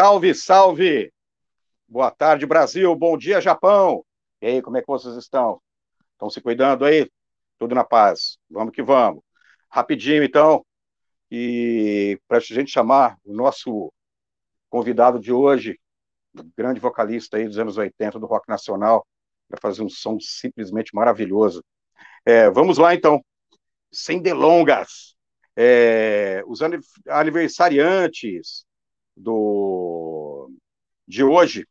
Salve, salve! Boa tarde, Brasil. Bom dia, Japão. E aí, como é que vocês estão? Estão se cuidando aí? Tudo na paz. Vamos que vamos. Rapidinho, então, e para a gente chamar o nosso convidado de hoje, grande vocalista aí dos anos 80 do rock nacional, para fazer um som simplesmente maravilhoso. É, vamos lá, então. Sem delongas. É, os aniversariantes do, de hoje,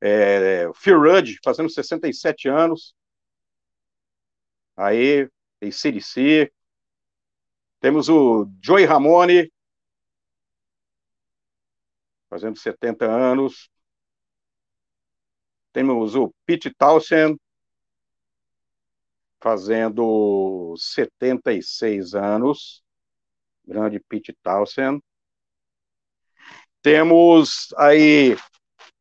é, Fear Rudd, fazendo 67 anos. Aí, tem CDC. Temos o Joey Ramone, fazendo 70 anos. Temos o Pete Townsend, fazendo 76 anos. Grande Pete Townsend. Temos aí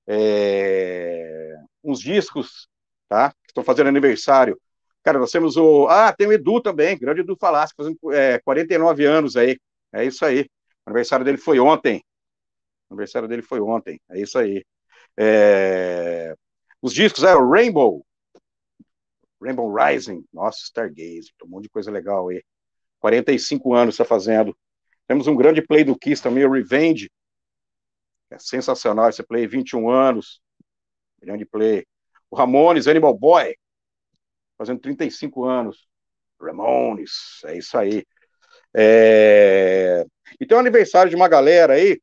é, uns discos, tá? Que estão fazendo aniversário. Cara, nós temos o. Ah, tem o Edu também, grande Edu Falasco, fazendo é, 49 anos aí. É isso aí. O aniversário dele foi ontem. O aniversário dele foi ontem. É isso aí. É... Os discos eram Rainbow, Rainbow Rising, nossa, Stargaze, um monte de coisa legal aí. 45 anos está fazendo. Temos um grande play do Kiss também, o Revenge, é sensacional esse play, 21 anos. Grande play. O Ramones, Animal Boy, fazendo 35 anos. Ramones, é isso aí. É... E tem um aniversário de uma galera aí.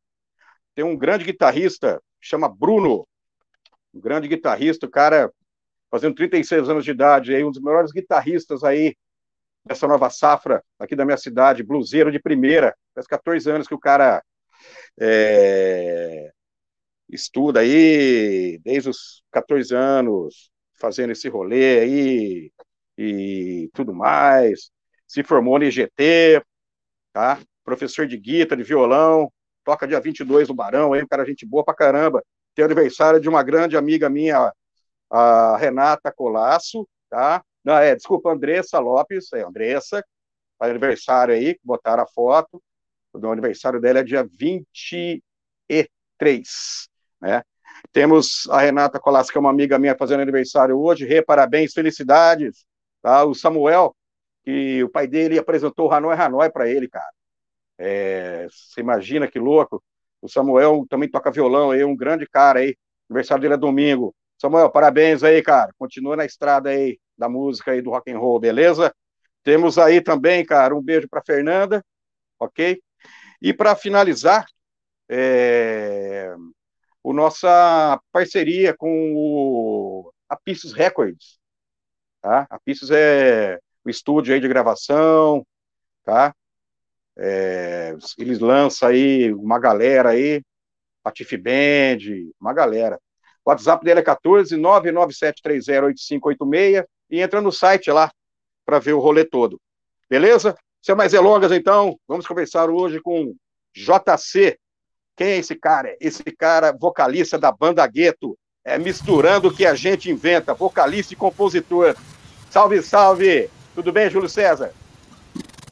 Tem um grande guitarrista, chama Bruno. Um grande guitarrista, o cara fazendo 36 anos de idade, aí, um dos melhores guitarristas aí dessa nova safra aqui da minha cidade, bluseiro de primeira. Faz 14 anos que o cara é, estuda aí desde os 14 anos, fazendo esse rolê aí e tudo mais. Se formou no IGT, tá? Professor de guitarra, de violão, toca dia 22 no Barão, aí, um cara gente boa pra caramba. Tem aniversário de uma grande amiga minha, a Renata Colasso, tá? Não, é, desculpa, Andressa Lopes, é Andressa, faz aniversário aí, botaram a foto. O aniversário dela é dia 23, né? Temos a Renata Colas, que é uma amiga minha, fazendo aniversário hoje. Rê, parabéns, felicidades. Tá? O Samuel, que o pai dele apresentou o Hanoi Hanoi para ele, cara. É, você imagina que louco. O Samuel também toca violão aí, um grande cara aí. Aniversário dele é domingo. Samuel, parabéns aí, cara. Continua na estrada aí da música aí do rock and roll, beleza? Temos aí também, cara, um beijo para Fernanda, ok? E para finalizar, é, o nossa parceria com o, a Pisces Records, tá? A Pisces é o estúdio aí de gravação, tá? É, eles lançam aí uma galera aí, Patife Band, uma galera. O WhatsApp dele é 14 997308586 e entra no site lá para ver o rolê todo. Beleza? Sem mais delongas, então, vamos conversar hoje com JC. Quem é esse cara? Esse cara, vocalista da banda Gueto, é misturando o que a gente inventa, vocalista e compositor. Salve, salve! Tudo bem, Júlio César?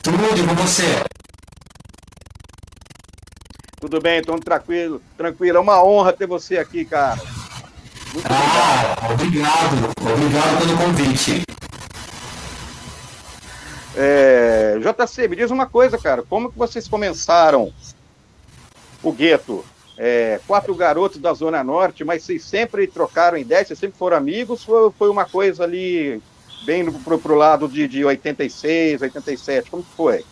Tudo com você? Tudo bem, estou tranquilo, tranquilo. É uma honra ter você aqui, cara. Muito ah, obrigado. obrigado, obrigado pelo convite. É, JC, me diz uma coisa, cara. Como que vocês começaram o gueto? É, quatro garotos da Zona Norte, mas vocês sempre trocaram ideias, vocês sempre foram amigos? Ou foi uma coisa ali bem pro, pro lado de, de 86, 87? Como que foi?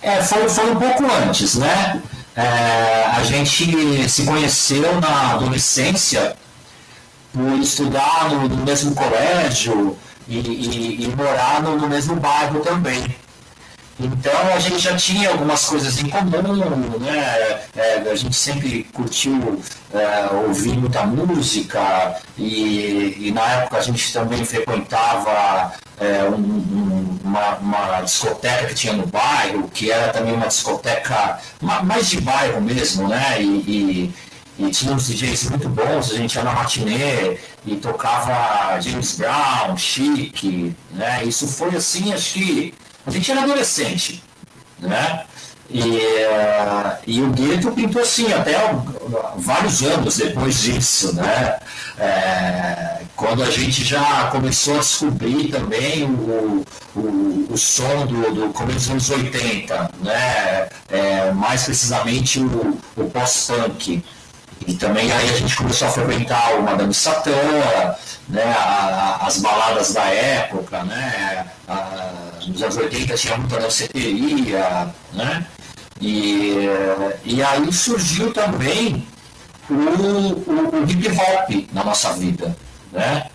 É, foi, foi um pouco antes, né? É, a gente se conheceu na adolescência por estudar no, no mesmo colégio, e, e, e morar no, no, mesmo bairro também. Então a gente já tinha algumas coisas em comum, né? É, a gente sempre curtiu é, ouvir muita música e, e, na época a gente também frequentava é, um, um, uma, uma, discoteca que tinha no bairro, que era também uma discoteca mais de bairro mesmo, né? e, e tinha uns DJs muito bons, a gente ia na matinê e tocava James Brown, Chic, né? Isso foi assim, acho que a gente era adolescente, né? E, uh, e o Gueto pintou assim até vários anos depois disso, né? É, quando a gente já começou a descobrir também o, o, o som do, do começo dos anos 80, né? É, mais precisamente o, o pós-punk. E também aí a gente começou a frequentar o Madame Satã, né, as baladas da época, né, a, nos anos 80 tinha muita danceteria, né, e, e aí surgiu também o, o, o hip hop na nossa vida, né,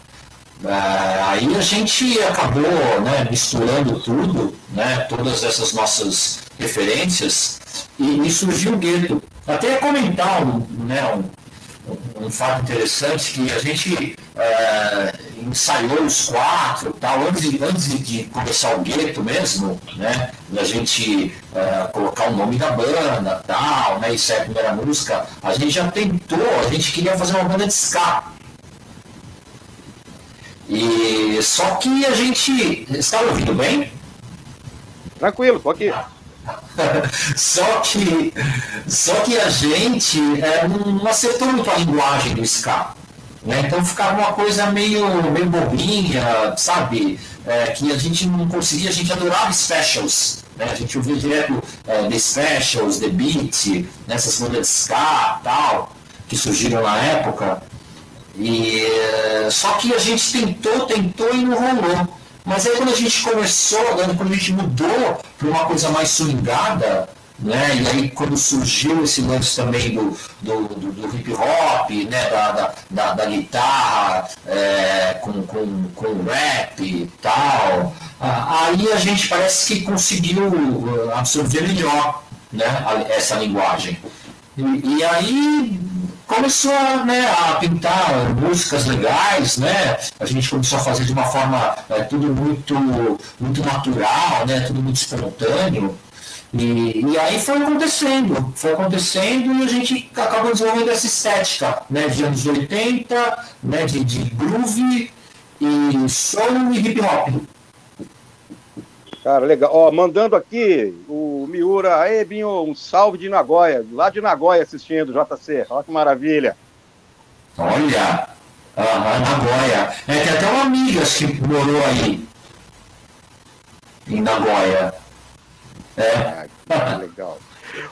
é, aí a gente acabou né, misturando tudo, né, todas essas nossas referências, e, e surgiu o gueto. Até comentar um, né, um, um, fato interessante que a gente é, ensaiou os quatro, tal, antes, de, antes de começar o gueto mesmo, né, da gente é, colocar o nome da banda, tal, né, isso é a primeira música, a gente já tentou, a gente queria fazer uma banda de ska. E só que a gente. Está ouvindo bem? Tranquilo, tô aqui. só que só que a gente é, não acertou muito a linguagem do ska. Né? Então ficava uma coisa meio, meio bobinha, sabe? É, que a gente não conseguia, a gente adorava specials. Né? A gente ouvia direto é, The Specials, The Beat, nessas né? bandas de ska tal, que surgiram na época. E, só que a gente tentou, tentou e não rolou. Mas aí quando a gente começou, quando a gente mudou para uma coisa mais swingada, né? E aí quando surgiu esse lance também do, do, do, do hip hop, né? da, da, da, da guitarra é, com, com, com rap e tal, aí a gente parece que conseguiu uh, absorver melhor né? essa linguagem. E, e aí começou né, a pintar músicas legais, né? A gente começou a fazer de uma forma é, tudo muito, muito natural, né? Tudo muito espontâneo. E, e aí foi acontecendo, foi acontecendo e a gente acabou desenvolvendo essa estética, né? De anos 80, né? De, de groove e soul e hip hop. Cara, legal. Ó, mandando aqui o Miura, aí, Binho, um salve de Nagoya, lá de Nagoya assistindo, JC. Olha que maravilha. Olha, uhum, Nagoya. É, tem até uma amiga que morou aí, em Nagoya. É. Ah, legal.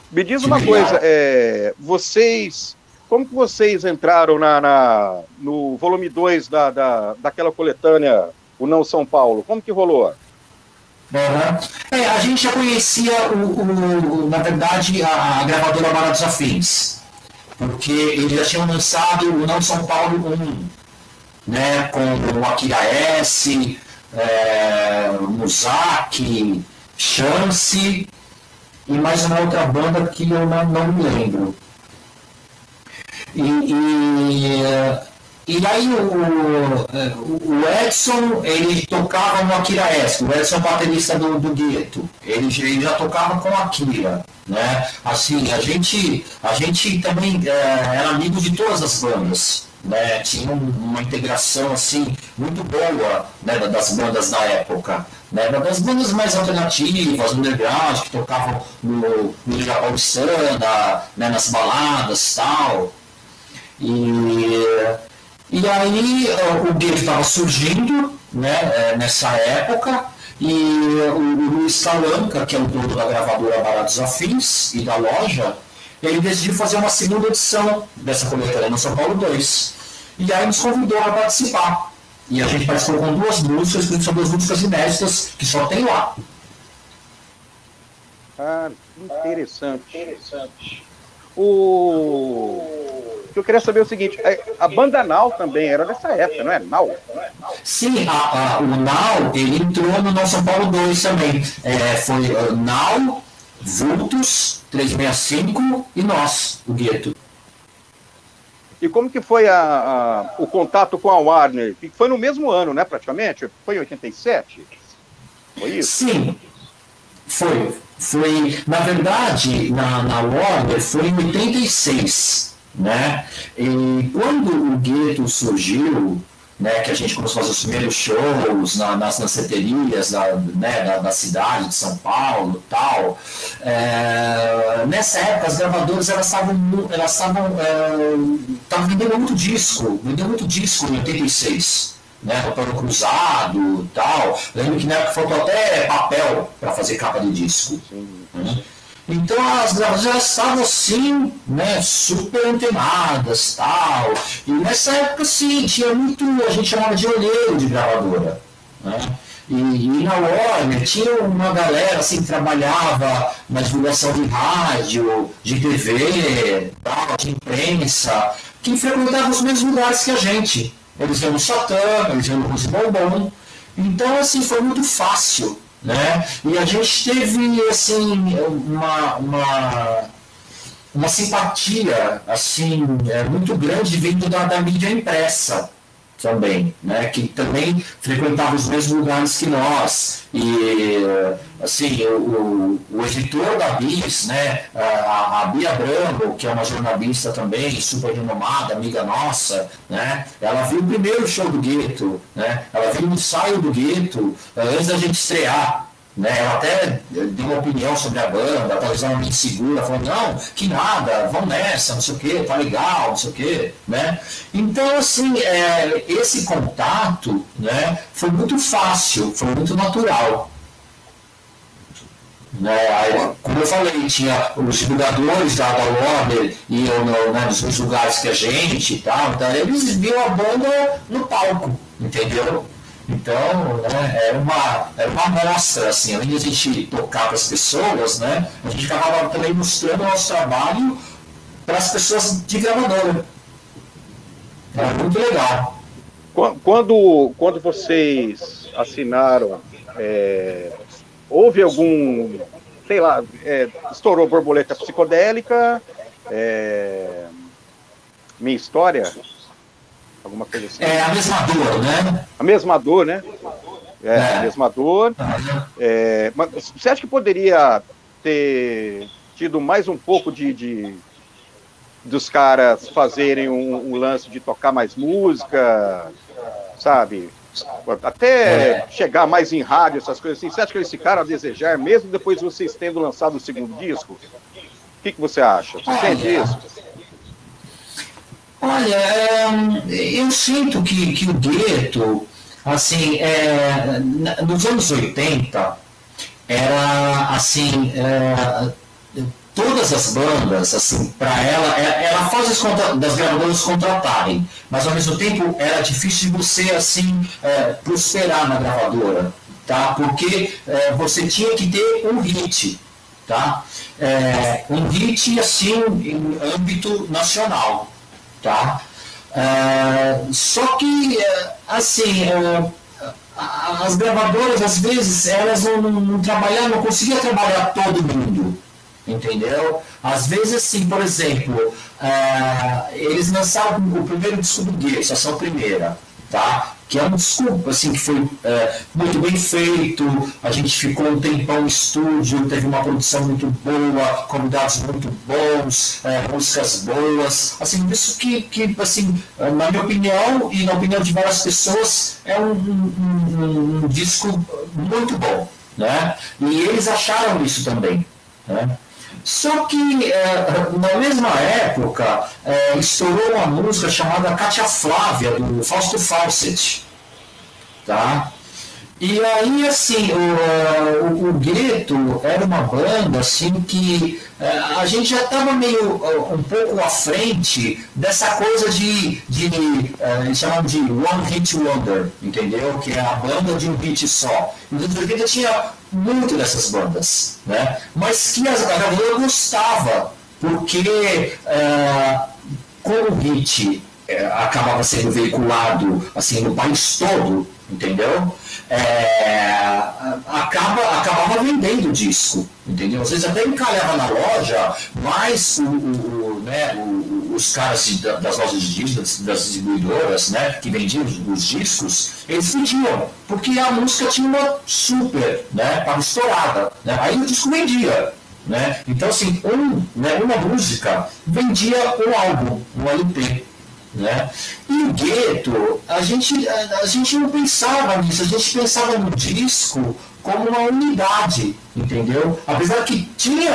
Me diz uma coisa, é, vocês, como que vocês entraram na, na no volume 2 da, da, daquela coletânea, o Não São Paulo? Como que rolou? Uhum. É, a gente já conhecia, o, o, na verdade, a, a gravadora Baratos Afins, porque eles já tinham lançado o Não São Paulo 1, né, com o Akira S, é, Muzaki, Chance e mais uma outra banda que eu não, não me lembro. E, e e aí o, o Edson, ele tocava no Akira S, o Edson é baterista do, do Gueto, ele, ele já tocava com a Akira, né? Assim, a gente, a gente também é, era amigo de todas as bandas, né? Tinha uma integração, assim, muito boa, né, das bandas da época, né? Das bandas mais alternativas, underground, que tocavam no, no Liga Paulistana, né, nas baladas tal, e e aí o gueto estava surgindo né, é, nessa época, e o, Luiz Calanca, que é o dono da gravadora Baratos Afins e da loja, ele decidiu fazer uma segunda edição dessa coletânea no São Paulo 2. E aí nos convidou a participar. E a gente participou com duas músicas, que são duas músicas inéditas, que só tem lá. Ah, interessante. interessante. O eu queria saber é o seguinte: a banda Nau também era dessa época, não é? Nau? Sim, a, a, o Nau ele entrou no nosso São Paulo 2 também. É, foi uh, Nau, Vultus, 365 e nós, o Gueto. E como que foi a, a, o contato com a Warner? Foi no mesmo ano, né, praticamente? Foi em 87? Foi isso? Sim, foi. Foi, na verdade, na, na Warner foi em 86. Né? E quando o gueto surgiu, né, que a gente começou a fazer os primeiros shows na, nas danceterias da, né, da, da, cidade de São Paulo tal. É, nessa época, as gravadoras elas estavam elas estavam é, vendendo muito disco, vendendo muito disco em 86. Né, papel cruzado tal. Lembro que na época faltou até papel para fazer capa de disco. Né? Então as gravadoras estavam assim, né, super antenadas tal. E nessa época sim, tinha muito, a gente chamava de olheiro de gravadora. Né? E, e, na Warner tinha uma galera assim que trabalhava na divulgação de rádio, de TV, tal, de imprensa, que frequentava os mesmos lugares que a gente. Eles iam no Satã, eles iam no Rose Bombom. Então, assim, foi muito fácil né? E a gente teve assim uma, uma, uma simpatia assim é, muito grande vindo da, da mídia impressa também, né, que também frequentava os mesmos lugares que nós. E, assim, o, o editor da BIS, né, a, a Bia Branco, que é uma jornalista também, super renomada, amiga nossa, né, ela viu o primeiro show do Gueto, né, ela viu o ensaio do Gueto antes da gente estrear. Né? Ela até deu uma opinião sobre a banda, talvez ela me insegura, falando, não, que nada, vamos nessa, não sei o que, tá legal, não sei o que, né? Então, assim, é, esse contato né, foi muito fácil, foi muito natural. Né? Aí, como eu falei, tinha os divulgadores da, Warner iam no, né, nos lugares que a gente e tal, então eles viam a banda no palco, entendeu? Então, né, era, uma, era uma amostra, assim, além de a gente tocar para as pessoas, né, a gente acabava também mostrando o nosso trabalho para as pessoas de gravadora. Era muito legal. Quando, quando vocês assinaram, é, houve algum, sei lá, é, estourou borboleta psicodélica, é, minha história, alguma coisa assim. É a mesma dor, né? A mesma dor, né? É, é. a mesma dor. É, mas você acha que poderia ter tido mais um pouco de, de dos caras fazerem um, um, lance de tocar mais música, sabe? Até é. chegar mais em rádio, essas coisas assim. Você acha que eles ficaram a desejar, mesmo depois de vocês tendo lançado o segundo disco? O que, que você acha? Você sente isso? Olha, é, eu sinto que, que o gueto, assim, é, nos anos 80, era assim, é, todas as bandas, assim, para ela, é, ela faz das gravadoras contratarem, mas ao mesmo tempo era difícil de você, assim, é, prosperar na gravadora, tá? Porque é, você tinha que ter um hit, tá? Um hit, assim, em âmbito nacional. Tá? Uh, só que, uh, assim, uh, as gravadoras, às vezes, elas não, não, não trabalhavam, não conseguiam trabalhar todo mundo, entendeu? Às vezes, assim, por exemplo, eles lançaram o primeiro disco do essa é a primeira, tá? Que é um desculpa, assim, que foi é, muito bem feito, a gente ficou um tempão no estúdio, teve uma produção muito boa, convidados muito bons, é, músicas boas, assim, isso que, que, assim, na minha opinião e na opinião de várias pessoas, é um, um, um, um disco muito bom, né? E eles acharam isso também, né? Só que é, na mesma época é, estourou uma música chamada Cátia Flávia, do Fausto Fawcett. Tá? E aí, assim, o, o, o Gueto era uma banda assim que é, a gente já estava meio um pouco à frente dessa coisa de, de eles chamam de One Hit Wonder, entendeu? Que é a banda de um hit só. Então, o Gueto tinha muito dessas bandas, né? Mas que a gravadora gostava, porque é, como o hit é, acabava sendo veiculado assim no país todo, entendeu? É, acaba, acabava vendendo disco, entendeu? Às vezes até encalhava na loja, mas o, o, né, o, os caras de, das lojas de discos, das distribuidoras, né, que vendiam os, os, discos, eles vendiam, porque a música tinha uma super, né, para estourada, né? aí o disco vendia. Né? Então, assim, um, né, uma música vendia um álbum, um LP. Né? E no gueto, a gente, a, a, gente não pensava nisso, a gente pensava no disco como uma unidade, entendeu? Apesar que tinha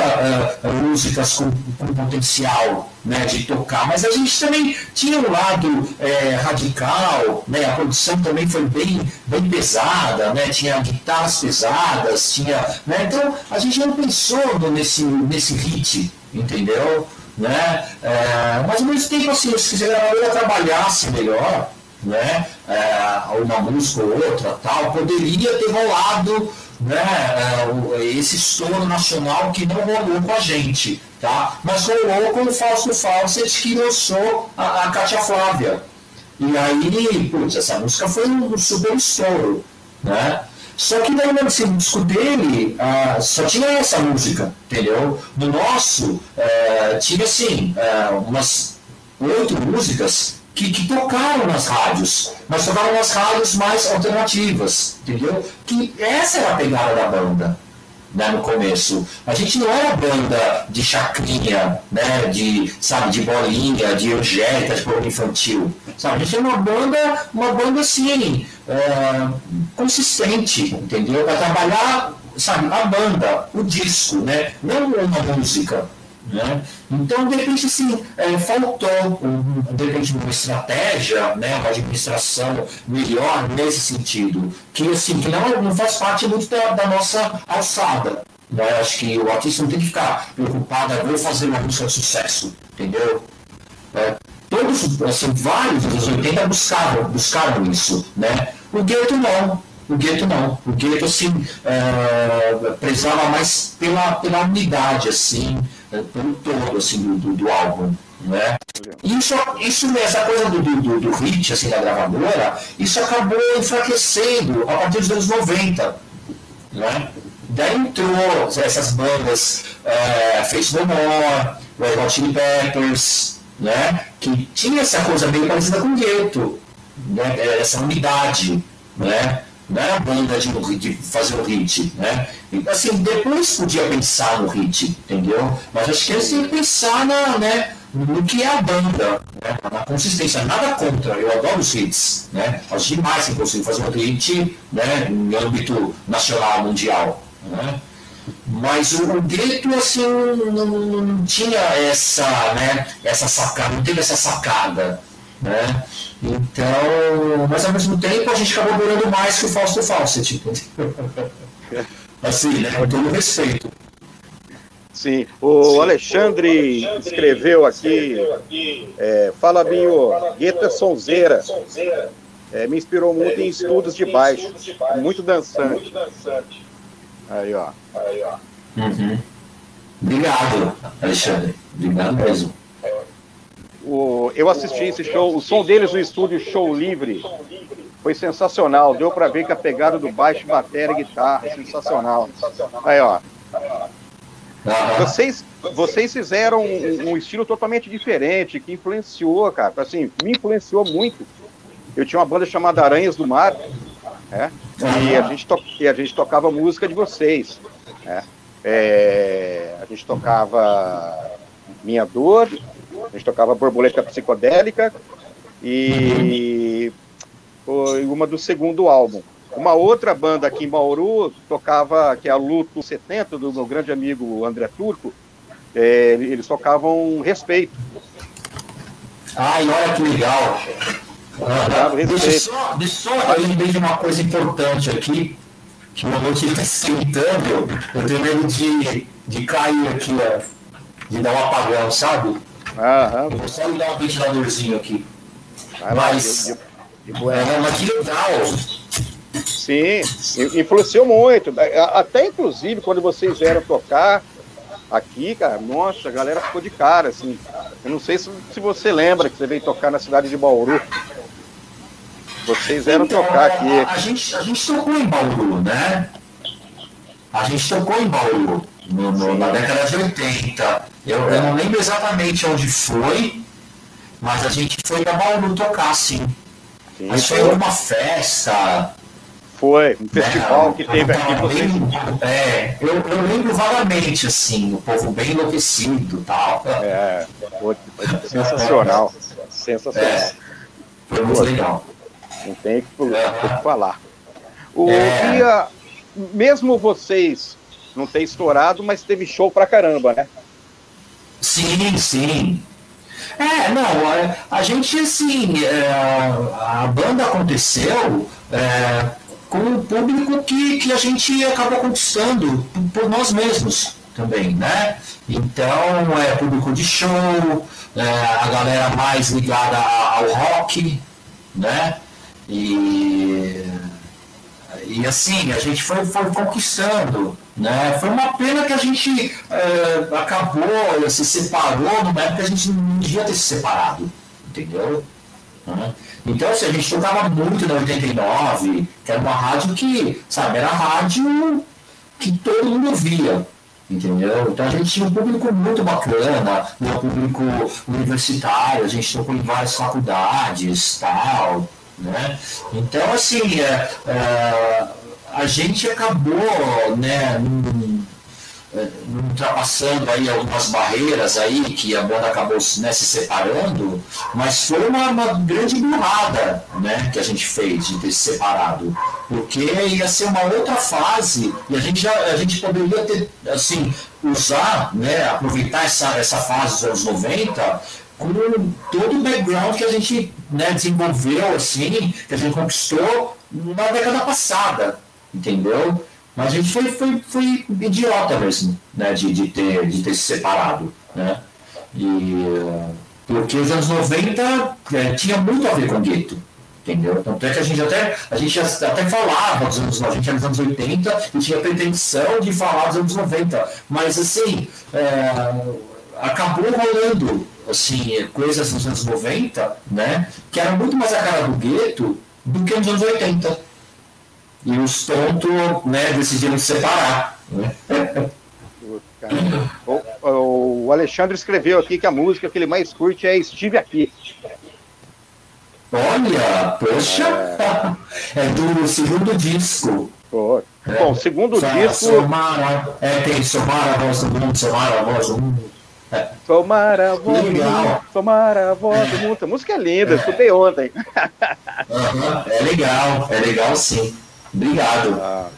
uh, músicas com, com, potencial né, de tocar, mas a gente também tinha um lado é, radical, né, a produção também foi bem, bem pesada, né, tinha guitarras pesadas, tinha, né, então a gente não pensou nesse, nesse hit, entendeu? Né? É, mas ao mesmo tempo, assim, se a gravadora trabalhasse melhor, né, é, uma música ou outra, tal, poderia ter rolado né, é, esse estouro nacional que não rolou com a gente, tá? mas rolou com o Fausto Fawcett que lançou a, a Cátia Flávia. E aí, putz, essa música foi um super estouro. Né? Só que daí no disco dele ah, só tinha essa música, entendeu? No nosso eh, tinha assim, eh, umas oito músicas que, que, tocaram nas rádios, mas tocaram nas rádios mais alternativas, entendeu? Que essa era a pegada da banda né, no começo. A gente não era banda de chacrinha, né, de, sabe, de bolinha, de angélica, de programa infantil. Sabe? A gente é uma banda, uma banda assim, é, consistente, entendeu? Para trabalhar, sabe, a banda, o disco, né? Não uma música. Né? Então, de repente, assim, é, faltou, de repente, uma estratégia, né, uma administração melhor nesse sentido, que, assim, que não, não faz parte muito da, da nossa alçada. Né? Acho que o artista não tem que ficar preocupado, vou fazer uma música de sucesso, entendeu? É, todos, assim, vários dos 80 buscaram, buscaram isso, né? O Gueto não, o gueto não. O gueto, assim, é, prezava mais pela, pela unidade, assim, é, pelo todo, assim, do, do, álbum. Né? Isso, isso, essa coisa do, do, do hit, assim, da gravadora, isso acabou enfraquecendo a partir dos anos 90. Né? Daí entrou essas bandas é, Face No More, Red Hot Chili Peppers, né? que tinha essa coisa meio parecida com o gueto, né? essa unidade. Né? Não era banda de, de fazer um hit, né? E, assim, depois podia pensar no hit, entendeu? Mas acho que eles têm que pensar na, né, no que é a banda, né? na consistência. Nada contra, eu adoro os hits, né? Acho demais que consigo fazer um hit né, em âmbito nacional, mundial, né? Mas o, o Gueto, assim, não, não, tinha essa, né, essa sacada, não teve essa sacada, né? Então, mas ao mesmo tempo a gente acabou durando mais que o Fausto Fawcett. Tipo. assim, né? Com todo respeito. Sim, o Alexandre escreveu aqui, é, fala Binho, Guetta Sonzeira, é, me inspirou muito em estudos de baixo, muito dançante. Aí, ó. Uhum. Obrigado, Alexandre. Obrigado mesmo. O, eu assisti esse show, o som deles no estúdio Show Livre foi sensacional. Deu para ver que a pegada do baixo, bateria e guitarra sensacional. Aí, ó. Vocês, vocês fizeram um, um, estilo totalmente diferente, que influenciou, cara. Assim, me influenciou muito. Eu tinha uma banda chamada Aranhas do Mar, né? e, a gente e a gente tocava música de vocês. Né? É, a gente tocava Minha Dor, a gente tocava Borboleta Psicodélica e foi uma do segundo álbum. Uma outra banda aqui em Bauru tocava, que é a Luto 70, do meu grande amigo André Turco, é, eles tocavam Respeito. Ai, olha que legal. Ah, deixa só, deixa só eu lembrei de uma coisa importante aqui, que o meu noite está esquentando, eu tenho medo de, de cair aqui, ó, de dar um apagão, sabe? Aham. Vou só ligar um ventiladorzinho aqui. Vai mas, lá, de, de, de é, mas que legal. Sim, influenciou muito. Até inclusive quando vocês vieram tocar aqui, cara, nossa, a galera ficou de cara, assim. Eu não sei se, se você lembra que você veio tocar na cidade de Bauru. Vocês vieram então, tocar aqui. A, a, gente, a gente tocou em Bauru, né? A gente tocou em Bauru no, no, na década de 80. Eu, eu, não lembro exatamente onde foi, mas a gente foi para Bauru tocar, sim. sim mas foi uma festa. Foi, um festival né, que teve aqui. Bem, é, eu, eu lembro vagamente, assim, o povo bem enlouquecido e tal. É, foi sensacional. Sensacional. É. Foi muito legal. Não tem que, que falar. O é... dia, mesmo vocês não ter estourado, mas teve show pra caramba, né? Sim, sim. É, não, a, a gente, assim, é, a banda aconteceu é, com o público que, que a gente acabou conquistando por, por nós mesmos também, né? Então, é público de show, é, a galera mais ligada ao rock, né? E, e assim, a gente foi, foi conquistando. Né? Foi uma pena que a gente é, acabou, se separou numa época que a gente não devia ter se separado, entendeu? Né? Então, assim, a gente tocava muito na 89, que era uma rádio que, sabe, era rádio que todo mundo ouvia, entendeu? Então a gente tinha um público muito bacana, um público universitário, a gente tocou em várias faculdades, tal, né? Então, assim, é, é, a gente acabou, né, num, é, ultrapassando aí algumas barreiras aí que a banda acabou né, se separando, mas foi uma, uma, grande burrada né, que a gente fez de ter se separado, porque ia ser uma outra fase e a gente já a gente poderia ter assim usar, né, aproveitar essa, essa fase dos anos 90 com todo o background que a gente né, desenvolveu assim, que a gente conquistou na década passada, entendeu? Mas a gente foi, foi, foi idiota mesmo, né, de, de, ter, de ter se separado, né? E, porque os anos 90 é, tinha muito a ver com gueto, entendeu? Tanto é que a gente até, a gente até falava dos anos 90, a gente era nos anos 80 e tinha pretensão de falar dos anos 90, mas assim, é, acabou rolando assim, coisas nos anos 90, né, que eram muito mais a cara do gueto do que nos anos 80 e os tontos né, decidiram se separar. Né? O, o, Alexandre escreveu aqui que a música que ele mais curte é Estive Aqui. Olha, poxa, é, é do segundo disco. Pô. É. Bom, segundo disco. Somara, é, tem Somar a voz do mundo, Somar a voz do mundo. É. Somar a voz do mundo, Somar a voz do mundo. A música é linda, é. escutei ontem. Uhum, é legal, é legal sim. Obrigado. Ah.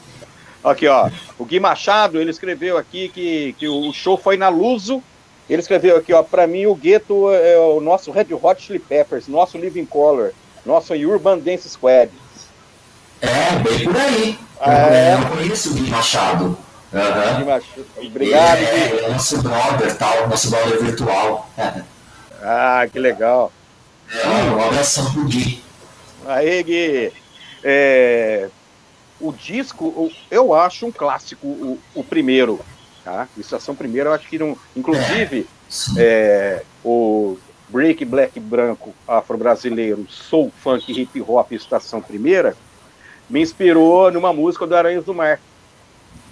Aqui, ó. O Gui Machado, ele escreveu aqui que, que o show foi na Luso. Ele escreveu aqui, ó, para mim o Gueto é o nosso Red Hot Chili Peppers, nosso Living Color, nosso Urban Dance Squad. É, bem por aí. É. Eu conheço o Gui Machado. Uhum. Obrigado, Gui. É, é nosso brother, tal, nosso brother virtual. Ah, que legal. É, um abração pro Gui. Aí, Gui. É, o disco, eu acho um clássico, o, o primeiro. Tá? Estação Primeira, eu acho que não. Inclusive, é, é, o Break Black Branco Afro-Brasileiro, Soul Funk Hip Hop Estação Primeira, me inspirou numa música do Aranhas do Mar,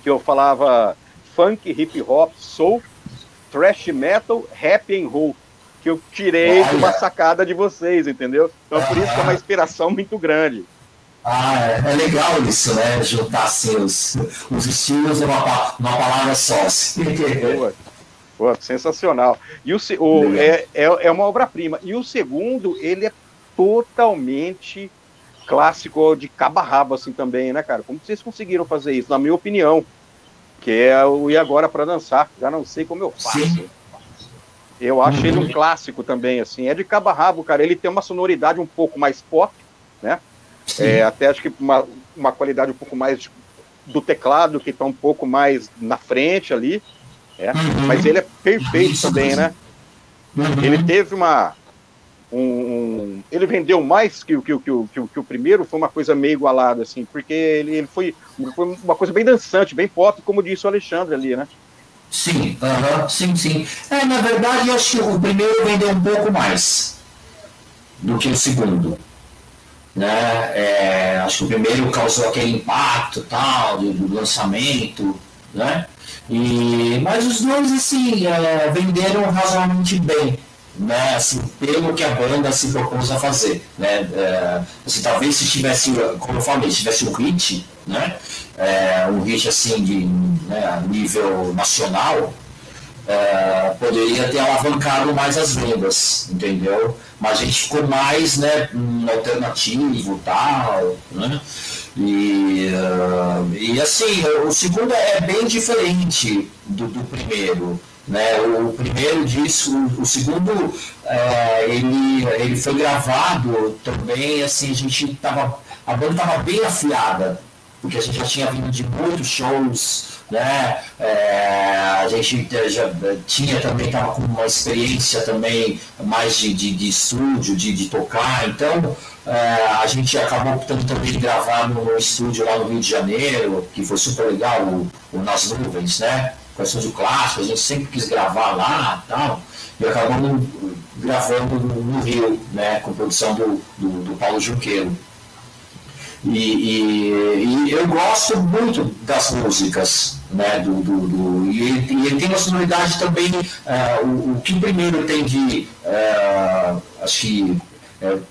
que eu falava funk, hip hop, soul, thrash metal, rap and roll, que eu tirei de uma sacada de vocês, entendeu? Então por isso que é uma inspiração muito grande. Ah, é, é, legal isso, né? Juntar assim, os, os estilos numa, numa palavra só. Assim. Boa. Boa, sensacional. E o, o é, é, é uma obra-prima. E o segundo, ele é totalmente clássico de cabo rabo, assim, também, né, cara? Como vocês conseguiram fazer isso? Na minha opinião, que é o E Agora para Dançar. Já não sei como eu faço. Sim. Eu acho ele um uhum. clássico também, assim. É de cabo rabo, cara. Ele tem uma sonoridade um pouco mais pop, né? É, até acho que uma, uma qualidade um pouco mais do teclado, que está um pouco mais na frente ali. É. Uhum. Mas ele é perfeito Isso também, mesmo. né? Uhum. Ele teve uma. Um, um, ele vendeu mais que, que, que, que, que o primeiro, foi uma coisa meio igualada, assim, porque ele, ele foi, foi uma coisa bem dançante, bem pop, como disse o Alexandre ali, né? Sim, uh -huh, sim, sim. É, na verdade, eu acho que o primeiro vendeu um pouco mais do que o segundo né? É, acho que o primeiro causou aquele impacto tal do, do lançamento, né? E, mas os dois assim é, venderam razoavelmente bem, né? Assim, pelo que a banda se propôs a fazer, né? É, assim, talvez se tivesse, como eu falei, se tivesse um hit, né? É, um hit assim de né, nível nacional, é, poderia ter alavancado mais as vendas, entendeu? Mas a gente ficou mais né, alternativo tal, né? E, uh, e assim, o segundo é bem diferente do, do primeiro. Né? O primeiro disco, o segundo, é, ele, ele foi gravado também, assim, a gente tava, a banda estava bem afiada, porque a gente já tinha vindo de muitos shows, né? É, a gente já tinha também, estava com uma experiência também mais de, de, de estúdio, de, de tocar, então é, a gente acabou optando também de gravar no, estúdio lá no Rio de Janeiro, que foi super legal, o, o Nas Nuvens, né? Com estúdio clássico, a gente sempre quis gravar lá e tal, e acabamos gravando no, no Rio, né? Com produção do, do, do Paulo Junqueiro. E, e, e, eu gosto muito das músicas, né? Do, do, do e, e, tem uma sonoridade também, uh, o, o, que primeiro tem de, uh, acho que, uh,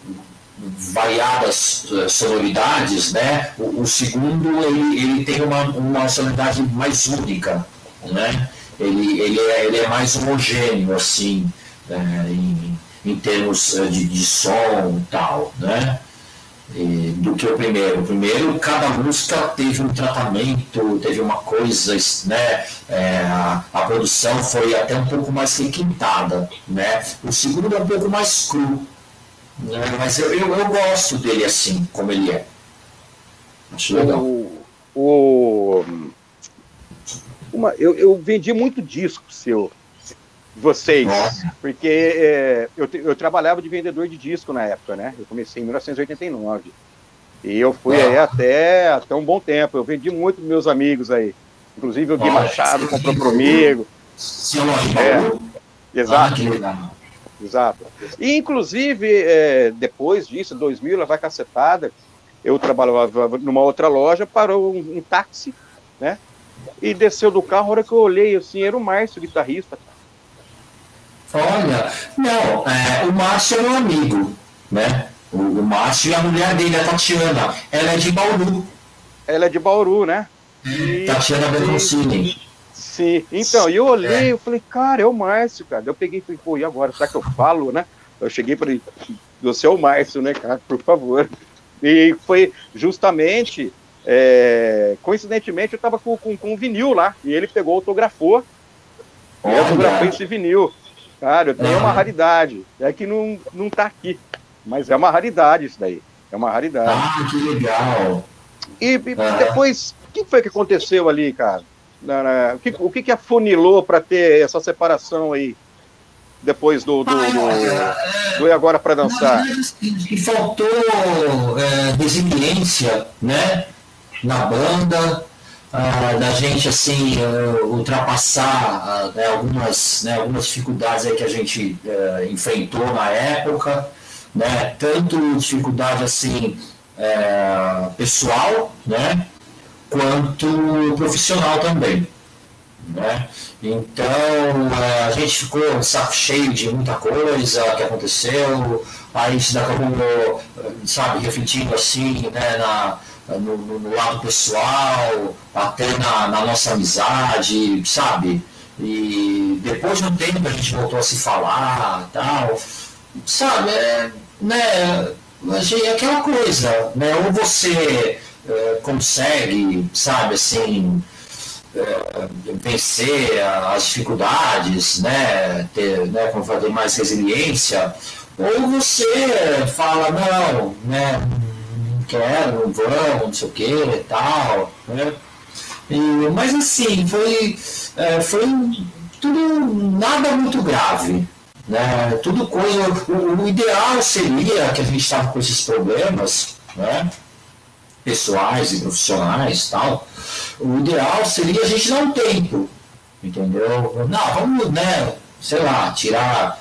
variadas sonoridades, né? O, o, segundo, ele, ele tem uma, uma sonoridade mais única, né? Ele, ele, é, ele é mais homogêneo, assim, em, em termos de, de som e tal, né? Do que o primeiro. O primeiro, cada música teve um tratamento, teve uma coisa, né? É, a, a, produção foi até um pouco mais requintada, né? O segundo é um pouco mais cru, né? mas eu, eu, eu gosto dele assim, como ele é. Acho legal. O, o uma, eu, eu vendi muito disco seu vocês, porque é, eu, eu trabalhava de vendedor de disco na época, né? Eu comecei em 1989 e eu fui aí até, até um bom tempo. Eu vendi muito meus amigos aí, inclusive o Gui Machado comprou comigo. Seu é, exato. Exato. E inclusive é, depois disso, 2000, lá vai cacetada, eu trabalhava numa outra loja, parou um, um táxi, né? E desceu do carro, a hora que eu olhei, assim, era o Márcio, guitarrista, Olha, não, é, o Márcio é meu amigo, né? O, o Márcio e a mulher dele, a Tatiana, ela é de Bauru. Ela é de Bauru, né? E, Tatiana Bertoncini. Sim, então, eu olhei, é. eu falei, cara, é o Márcio, cara. Eu peguei e falei, pô, e agora? Será que eu falo, né? Eu cheguei e falei, você é o Márcio, né, cara, por favor. E foi justamente, é, coincidentemente, eu tava com, com, com um vinil lá, e ele pegou, autografou, e autografou esse vinil. Cara, eu tenho uma raridade. É que não, não tá aqui. Mas é uma raridade isso daí. É uma raridade. Ah, que legal. E, e depois, o que foi que aconteceu ali, cara? O, que, o que, que afunilou para ter essa separação aí? Depois do, do, do, do E Agora para Dançar? E faltou é, resiliência, né? Na banda, uh, da gente assim uh, ultrapassar uh, né, algumas, né, algumas dificuldades aí que a gente enfrentou na época, né, tanto dificuldade assim pessoal, né, quanto profissional também. Né? Então a gente ficou de saco cheio de muita coisa que aconteceu, aí gente acabou, sabe, refletindo assim né, na, no, no, lado pessoal, até na, na, nossa amizade, sabe? E depois de um tempo a gente voltou a se falar tal. Sabe, é, né, é aquela coisa, né? Ou você é, consegue, sabe, assim, é, vencer as dificuldades, né? Ter, né, como fazer mais resiliência, ou você fala, não, né? Quero, não vão, não sei o que e tal, né? E, mas assim, foi, é, foi tudo nada muito grave. Né? Tudo coisa. O, o ideal seria que a gente estava com esses problemas, né? pessoais e profissionais tal. O ideal seria a gente dar um tempo. Entendeu? Não, vamos, né, sei lá, tirar,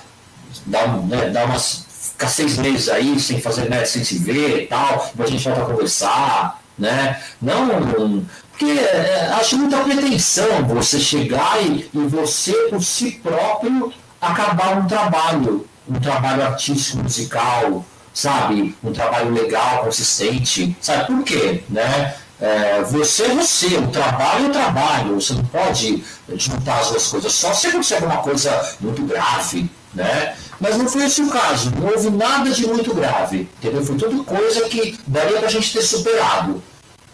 dar, né, dar umas ficar seis meses aí sem fazer, né, sem se ver e tal, depois a gente volta a conversar, né? Não, porque é, acho muita pretensão você chegar e, e você por si próprio acabar um trabalho, um trabalho artístico, musical, sabe? Um trabalho legal, consistente, sabe? Por quê, né? é, você é você, o trabalho é o trabalho, você não pode juntar as duas coisas, só se acontecer alguma coisa muito grave, né? Mas não foi esse o caso, não houve nada de muito grave, entendeu? Foi tudo coisa que daria para a gente ter superado.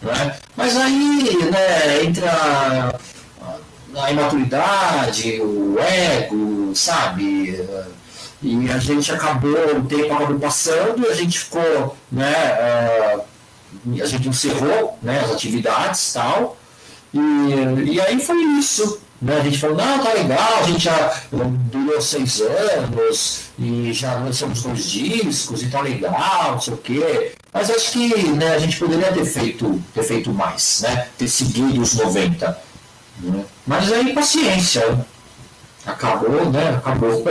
Né? Mas aí né, entra a imaturidade, o ego, sabe? E a gente acabou, o tempo acabou passando a gente ficou, né? Uh, a gente encerrou né, as atividades tal. E, e aí foi isso. Né? A gente falou, não, tá legal, a gente já durou seis anos e já lançamos dois discos e tá legal, não sei o quê. Mas acho que né, a gente poderia ter feito, ter feito mais, né? ter seguido os 90. Né? Mas aí paciência. Acabou, né? Acabou.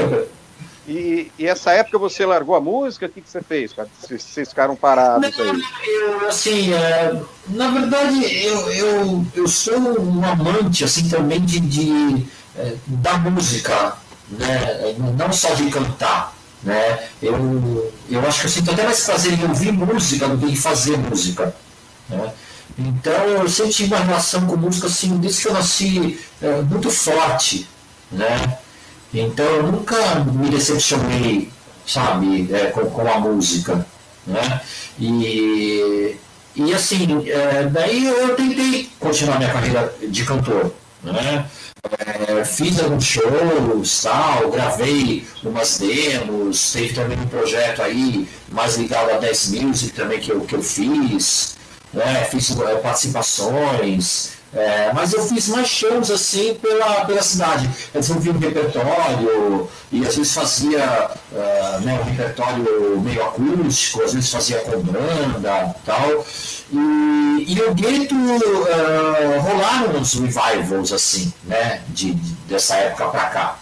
E, e, essa época você largou a música? O que, que você fez? Vocês ficaram parados aí? Eu, assim, é, na verdade, eu, eu, eu sou um amante assim, também de, de é, da música, né? não só de cantar. Né? Eu, eu acho que eu sinto até mais prazer em ouvir música do que em fazer música. Né? Então eu sempre tive uma relação com música assim, desde que eu nasci, é, muito forte. Né? Então eu nunca me decepcionei, sabe, é, com, com a música. Né? E, e assim, é, daí eu tentei continuar minha carreira de cantor. Né? É, fiz alguns shows, tal, gravei umas demos, teve também um projeto aí mais ligado a 10 Music também que eu, que eu fiz, né? fiz é, participações, é, mas eu fiz mais shows assim pela, pela cidade. Eu desenvolvi um repertório e às vezes fazia uh, né, um repertório meio acústico, às vezes fazia com banda tal. E, e o gueto uh, rolaram uns revivals assim, né, de, de dessa época para cá.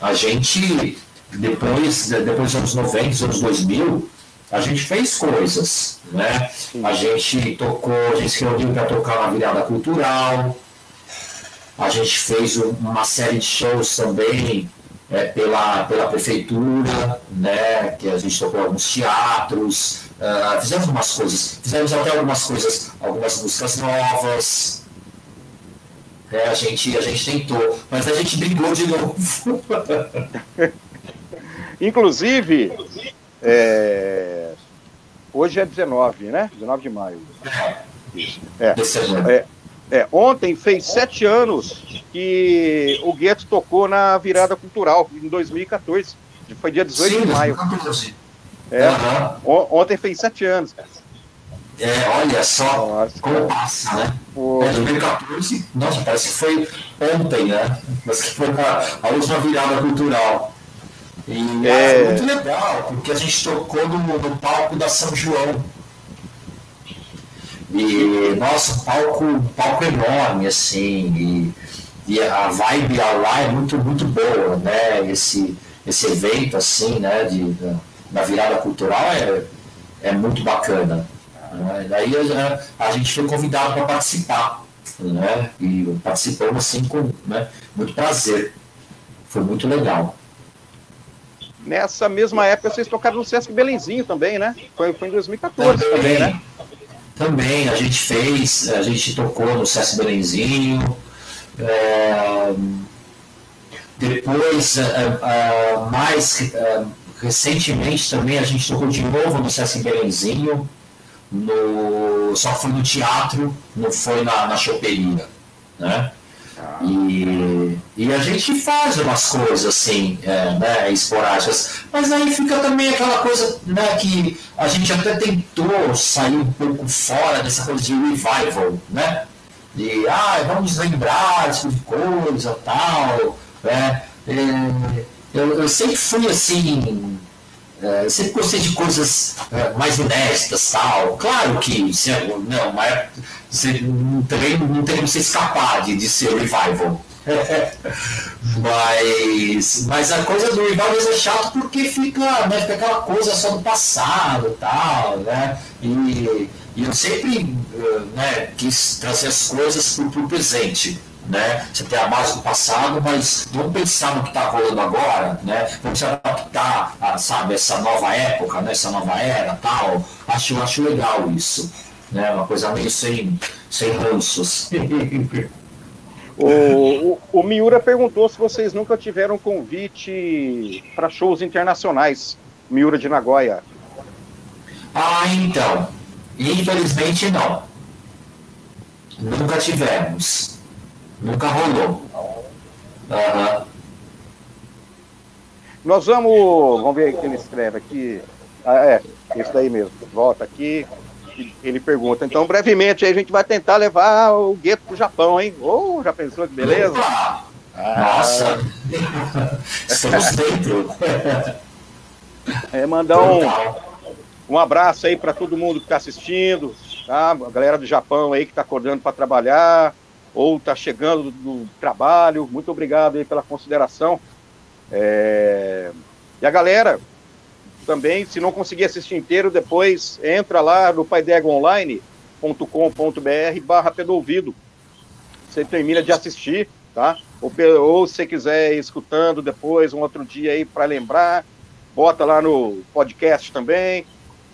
A gente, depois, depois dos anos 90, dos anos 2000, a gente fez coisas, né? A gente tocou, a gente se reuniu para tocar na virada cultural, a gente fez uma série de shows também é, pela, pela prefeitura, né? Que a gente tocou alguns teatros, uh, fizemos umas coisas, fizemos até algumas coisas, algumas músicas novas. É, a, gente, a gente tentou, mas a gente brigou de novo. Inclusive, é... Hoje é 19, né? 19 de maio. Isso. É. é. É, ontem fez sete anos que o Gueto tocou na virada cultural, em 2014. Foi dia 18 Sim, de maio. 2014. É, uhum. Ontem fez sete anos. É, olha só nossa, como passa, né? Pô. É, 2014, nossa, parece que foi ontem, né? Mas que foi a, a última virada cultural. E é... foi muito legal, porque a gente tocou no, no palco da São João. E, nossa, palco, palco enorme, assim, e, e a vibe lá é muito, muito boa, né? Esse, esse evento, assim, né, de, da, da virada cultural é, é muito bacana. Né? Daí a, a gente foi convidado para participar, né? E participamos, assim, com né, muito prazer. Foi muito legal. Nessa mesma época vocês tocaram no Sesc Belenzinho também, né? Foi, foi em 2014 também, também, né? Também, a gente fez, a gente tocou no Sesc Belenzinho. É, depois, é, é, mais é, recentemente também, a gente tocou de novo no Sesc Belenzinho. No, só foi no teatro, não foi na, na choperia, né? E, e a gente faz umas coisas assim, é, né, esporádicas, mas aí fica também aquela coisa né, que a gente até tentou sair um pouco fora dessa coisa de revival, né? De, ah, vamos lembrar esse tipo de coisa tal, né? É, eu, eu sempre fui assim, é, sempre gostei de coisas é, mais inéditas tal. Claro que se, não, mas você, também não tem como escapar de, de ser revival. Mas, mas a coisa do revival é chato porque fica, né, fica aquela coisa só do passado tal, né? E, e eu sempre eh, né, quis trazer as coisas para o presente né? Você tem a base do passado, mas vamos pensar no que está rolando agora, né? Vamos se adaptar a, sabe, essa nova época, né? essa nova era tal. Acho, acho legal isso. né? Uma coisa meio sem, sem ranços. O, o, o, Miura perguntou se vocês nunca tiveram convite para shows internacionais. Miura de Nagoya. Ah, então. Infelizmente não. Nunca tivemos. Nunca rolou. Uhum. Nós vamos. Vamos ver o que ele escreve aqui. Ah, é, esse daí mesmo. Volta aqui. Ele pergunta. Então, brevemente, a gente vai tentar levar o gueto pro Japão, hein? Ou oh, já pensou que beleza? Ah, Nossa! Estamos dentro. É, mandar um, um abraço aí para todo mundo que está assistindo, tá? A galera do Japão aí que está acordando para trabalhar ou está chegando do, do, trabalho. Muito obrigado aí pela consideração. É... E a galera também, se não conseguir assistir inteiro, depois entra lá no paidegoonline.com.br barra pedouvido. Você termina de assistir, tá? Ou, ou se quiser ir escutando depois, um outro dia aí para lembrar, bota lá no podcast também.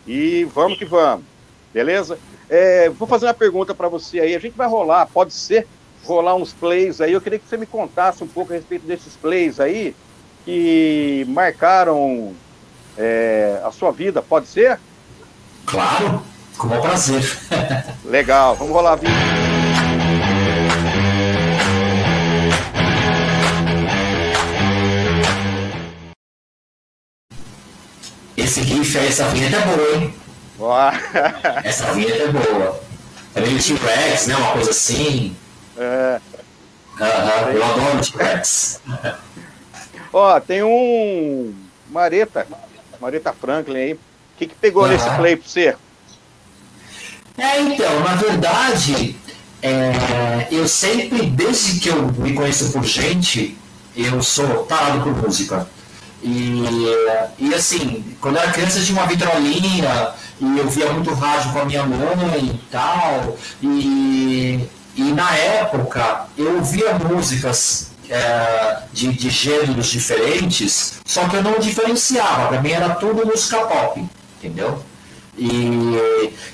E vamos que vamos, beleza? É, vou fazer uma pergunta para você aí. A gente vai rolar, pode ser, rolar uns plays aí. Eu queria que você me contasse um pouco a respeito desses plays aí que marcaram é, a sua vida, pode ser? Claro, com o prazer. Legal, vamos rolar a vida. Esse aí, essa vinheta é boa, hein? essa vinheta é boa. É meio T-Rex, né? Uma coisa assim. É. Uhum, eu adoro T-Rex. Ó, tem um Mareta, Mareta Franklin aí. O que, que pegou uhum. nesse play pra você? É, então, na verdade, é, eu sempre, desde que eu me conheço por gente, eu sou parado por música. E, e assim, quando eu era criança eu tinha uma vitrolinha e eu via muito rádio com a minha mãe e tal. E, e na época eu ouvia músicas é, de, de gêneros diferentes, só que eu não diferenciava, para mim era tudo música pop, entendeu? E,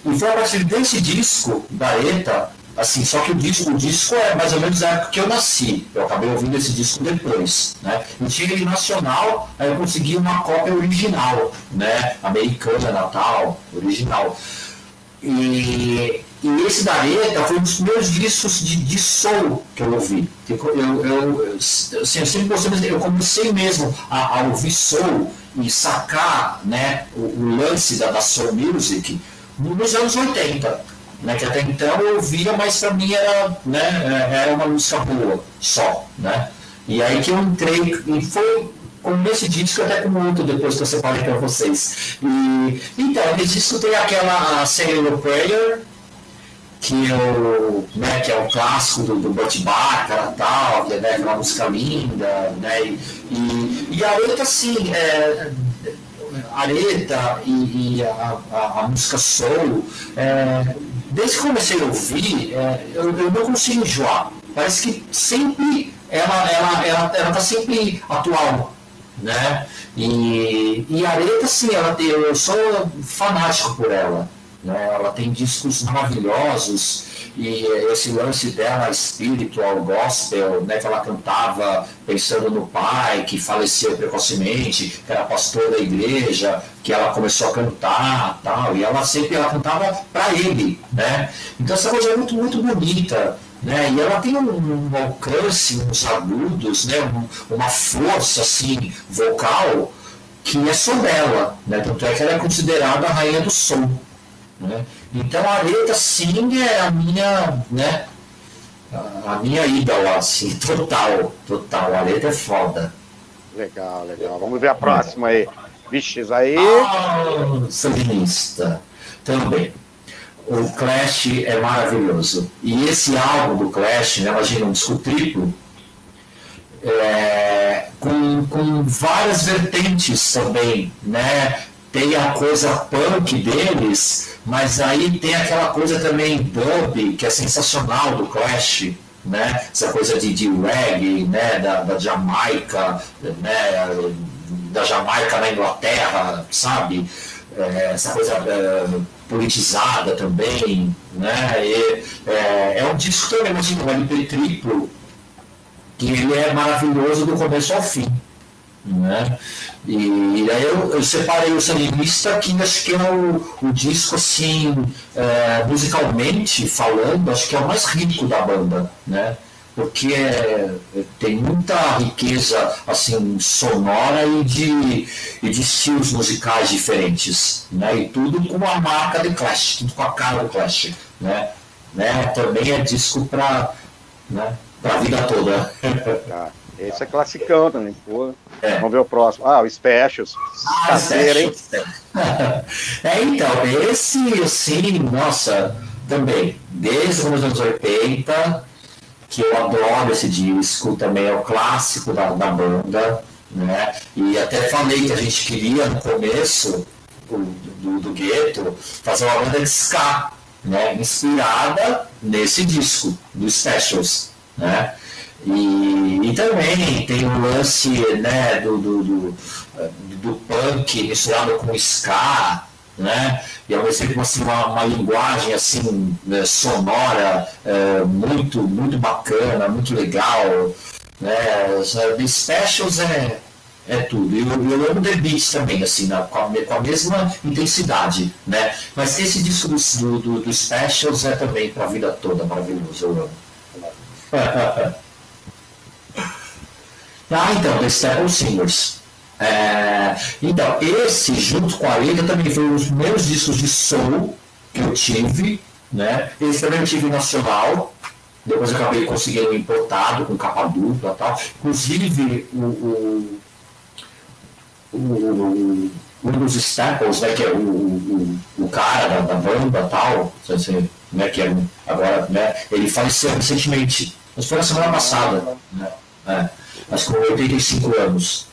e foi a partir desse disco da ETA Assim, só que o disco, o disco é mais ou menos a época que eu nasci. Eu acabei ouvindo esse disco depois, né? E tinha ele nacional, aí eu consegui uma cópia original, né? Americana, Natal, original. E, e esse da Areta foi um dos primeiros discos de, de soul que eu ouvi. Eu, eu, eu, assim, eu sempre gostei, eu comecei mesmo a, a, ouvir soul e sacar né, o, o lance da, da soul music nos anos 80 né, que até então eu ouvia, mas para mim era, né, era uma música boa só, né? E aí que eu entrei, e foi com esse disco até com outro depois que eu separei para vocês. E, então, esse disco tem aquela Sailor Prayer, que, eu, né, que é o clássico do, do tal, que é né, uma música linda, né, e, e, e a letra, assim, é, Areta e, e a, a, a, música soul, é, desde que comecei a ouvir, é, eu, eu, não consigo enjoar. Parece que sempre ela ela ela ela está sempre atual, né? E, e Areta, sim, ela, eu sou fanático por ela. Né? Ela tem discos maravilhosos e esse lance dela espiritual, gospel, né, que ela cantava pensando no pai que faleceu precocemente, que era pastor da igreja, que ela começou a cantar, tal, e ela sempre ela cantava para ele, né? Então essa coisa é muito muito bonita. Né? E ela tem um, um alcance, uns agudos, né? Um, uma força assim vocal que é só dela, né? Tanto é que ela é considerada a rainha do som. Né? Então a Areta sim é a minha, né? A minha ídola, assim, total, total. A Areta é foda. Legal, legal. Vamos ver a próxima aí. Vixe, aí. Ah, sandinista. Também. O Clash é maravilhoso. E esse álbum do Clash, né, imagina um disco triplo, é, com, com várias vertentes também, né? tem a coisa punk deles, mas aí tem aquela coisa também dub, que é sensacional do Clash, né? Essa coisa de, de reggae, né? Da, da Jamaica, né? Da Jamaica na Inglaterra, sabe? é, essa coisa é, politizada também, né? E, é, é, um disco também, assim, um LP triplo, que ele é maravilhoso do começo ao fim. Né? E, e aí eu, eu, separei o Salinista, que acho que é o, o disco, assim, é, musicalmente falando, acho que é o mais rico da banda, né? porque é, tem muita riqueza assim sonora e de, e de estilos musicais diferentes, né? E tudo com a marca do Clash, tudo com a cara do Clash, né? né? Também é disco para né? a vida toda. Esse é classicão também, pô. É. Vamos ver o próximo. Ah, o Specials. Ah, Caseira, hein? É, então, esse, assim, nossa, também, desde os anos 80, que eu adoro esse disco, também é o clássico da, da banda, né? E até falei que a gente queria no começo do, do, do Gueto fazer uma banda de ska, né? Inspirada nesse disco, do Specials, né? E, e também tem o lance né, do, do, do, do punk misturado com ska, né? E ao mesmo tempo assim, uma, uma linguagem assim né, sonora é, muito muito bacana, muito legal, né? The Specials é é tudo. E eu, eu amo The Beats também, assim, na, com, a, com, a, mesma intensidade, né? Mas esse disco do, do, do Specials é também para a vida toda maravilhoso, eu amo. ah, então, The Staple Singers. É, então, esse, junto com a Ilha, também foi um dos meus discos de soul que eu tive. Né? Esse também eu tive nacional. Depois eu acabei conseguindo importado, com capa dupla e tal. Inclusive, o, o, o, um dos Staples, né, que é o, o, o cara da, da banda tal, assim, né, que é, agora, né, ele faleceu recentemente. Mas foi na semana passada. Né? É, que com 85 anos.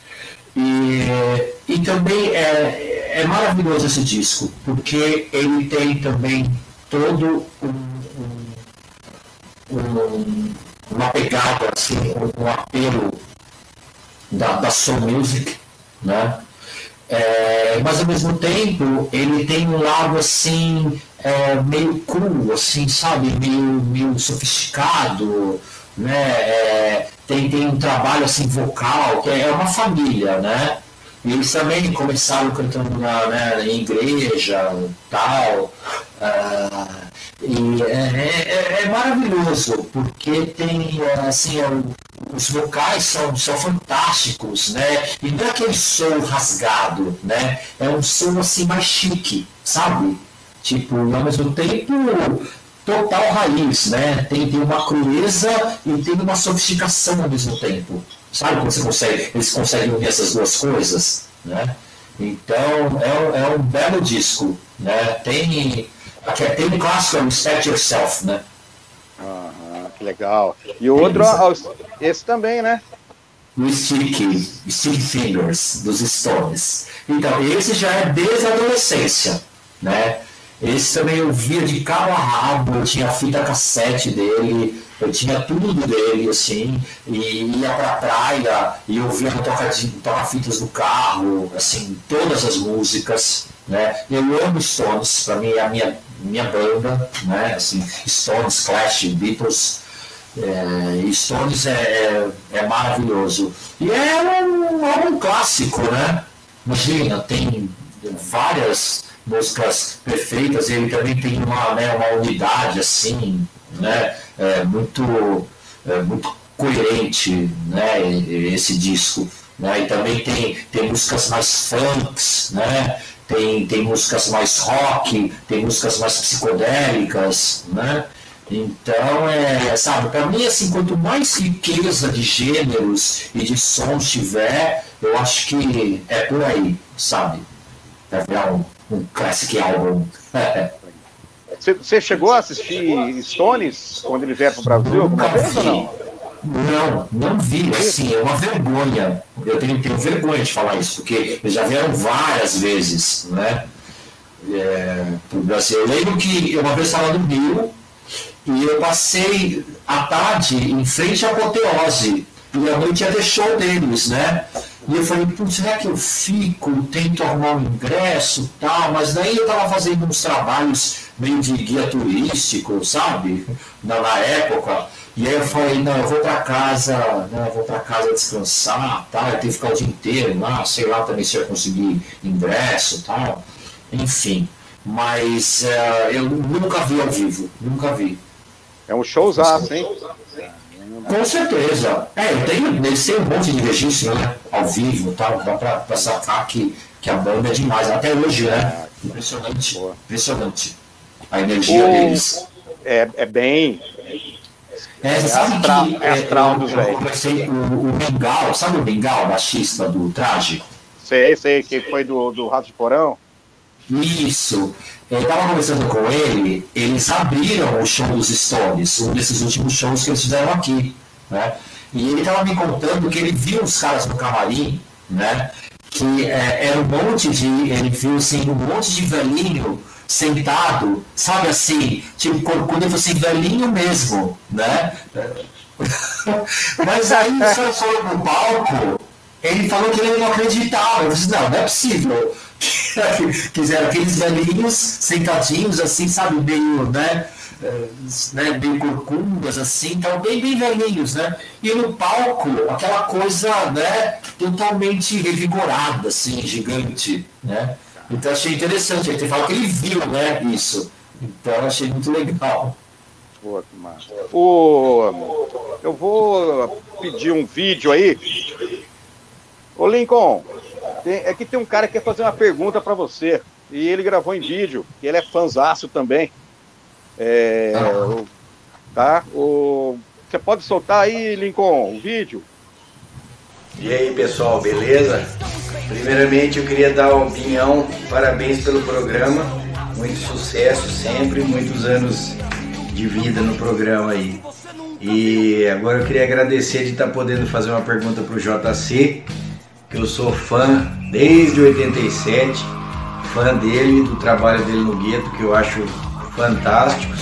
E, e também é, é maravilhoso esse disco, porque ele tem também todo um, um, um, uma pegada, assim, um, um apelo da, da soul music, né? É, mas ao mesmo tempo ele tem um lado assim é, meio cru, assim, sabe, meio, meio sofisticado, né? É, tem, tem um trabalho assim vocal, que é uma família, né? E eles também começaram cantando na, né, em igreja tal. Uh, e é, é, é, maravilhoso, porque tem assim, é, os vocais são, são fantásticos, né? E não é aquele som rasgado, né? É um som assim mais chique, sabe? Tipo, ao mesmo tempo total raiz, né? Tem, tem uma crueza e tem uma sofisticação ao mesmo tempo. Sabe como você consegue, eles conseguem unir essas duas coisas, né? Então, é, é um belo disco, né? Tem, aqui, tem um clássico, é o Respect Yourself, né? Ah, que legal. E o outro, esse também, né? O Sticky, Sticky Fingers, dos Stones. Então, esse já é desde a adolescência, né? Esse também eu via de cabo a rabo, eu tinha a fita cassete dele, eu tinha tudo dele, assim, e ia pra praia e eu via no toca-fitas do carro, assim, todas as músicas, né? Eu amo Stones, pra mim é a minha, minha banda, né? Assim, Stones, Clash, Beatles, é, Stones é, é, é, maravilhoso. E é um álbum clássico, né? Imagina, tem várias músicas perfeitas, ele também tem uma, né, uma unidade assim, né, é, muito, é, muito coerente, né, esse disco. Né, e também tem, tem músicas mais funks, né, tem, tem músicas mais rock, tem músicas mais psicodélicas, né, então, é, sabe, para mim, assim, quanto mais riqueza de gêneros e de sons tiver, eu acho que é por aí, sabe? Virar um, um classic album. Você chegou a assistir Stones quando ele vier para o Brasil alguma vez ou não? Não, não vi, assim, é uma vergonha. Eu tenho, tenho vergonha de falar isso, porque eles já vieram várias vezes, né? É, para o Brasil. Eu lembro que uma vez estava no Rio e eu passei a tarde em frente à apoteose, e a noite ia ter show deles, né? E eu falei, putz, será que eu fico, tento arrumar um ingresso tal? Mas daí eu estava fazendo uns trabalhos meio de guia turístico, sabe? Na, na época. E aí eu falei, não, eu vou para casa, né, eu vou para casa descansar, tal, eu tenho que ficar o dia inteiro lá, sei lá também se eu conseguir ingresso tal. Enfim. Mas uh, eu nunca vi ao vivo, nunca vi. É um showzaço, hein? Com certeza. É, eu tenho, eles têm um monte de registro, né? Ao vivo e tal, dá pra, pra sacar que, que a banda é demais. Até hoje, né? Impressionante. Impressionante. A energia o... deles. É, é bem. É, sabe astral, que, é astral dos velhos. O, o Bengal, sabe o Bengal, baixista do traje? Sei, sei, que foi do, do Rato de Porão. Isso. Eu estava conversando com ele, eles abriram o show dos Stones, um desses últimos shows que eles fizeram aqui. Né? E ele estava me contando que ele viu os caras no camarim, né? que é, era um monte de. Ele viu assim, um monte de velhinho sentado, sabe assim, tipo, quando eu fosse velhinho mesmo, né? Mas aí o senhor foi no palco, ele falou que ele não acreditava. Eu disse, não, não é possível. Quiseram aqueles velhinhos sentadinhos, assim, sabe, meio, né? Eh, né, bem corcundas, assim, então bem, bem velhinhos, né? E no palco, aquela coisa, né, totalmente revigorada, assim, gigante, né? Então achei interessante, ele fala que ele viu, né, isso. Então achei muito legal. Pô, o, eu vou pedir um vídeo aí. Ô Lincoln, tem, é que tem um cara que quer fazer uma pergunta para você. E ele gravou em vídeo, ele é fanzaço também. É, o, tá? O, você pode soltar aí, Lincoln, o vídeo? E aí, pessoal, beleza? Primeiramente, eu queria dar uma opinião, parabéns pelo programa, muito sucesso sempre, muitos anos de vida no programa aí. E agora eu queria agradecer de estar podendo fazer uma pergunta para o JC, eu sou fã desde 87, fã dele, do trabalho dele no gueto, que eu acho fantásticos.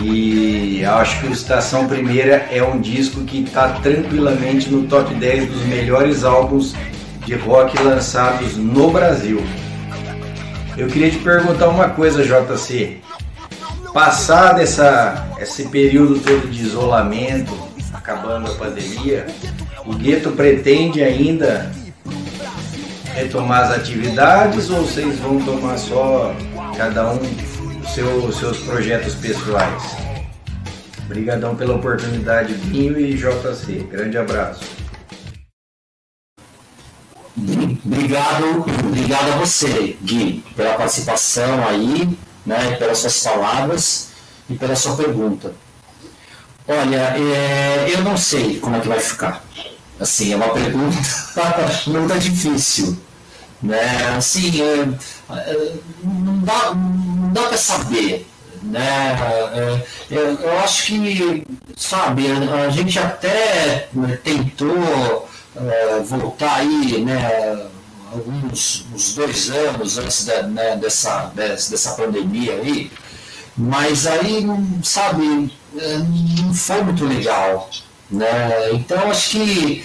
E acho que o Estação Primeira é um disco que está tranquilamente no top 10 dos melhores álbuns de rock lançados no Brasil. Eu queria te perguntar uma coisa, JC. Passado essa, esse período todo de isolamento, acabando a pandemia, o gueto pretende ainda retomar as atividades ou vocês vão tomar só cada um seu, seus projetos pessoais? Obrigadão pela oportunidade, Binho e JC. Grande abraço. Obrigado, obrigado a você, Gui, pela participação aí, né, pelas suas palavras e pela sua pergunta. Olha, é, eu não sei como é que vai ficar. Assim, é uma pergunta muito difícil. Né? Assim, é, é, não dá, não dá para saber. Né? É, eu, eu acho que, sabe, a gente até tentou é, voltar aí, né, alguns uns dois anos antes da, né, dessa, dessa pandemia aí, mas aí, sabe, é, não foi muito legal. Né? Então, acho que,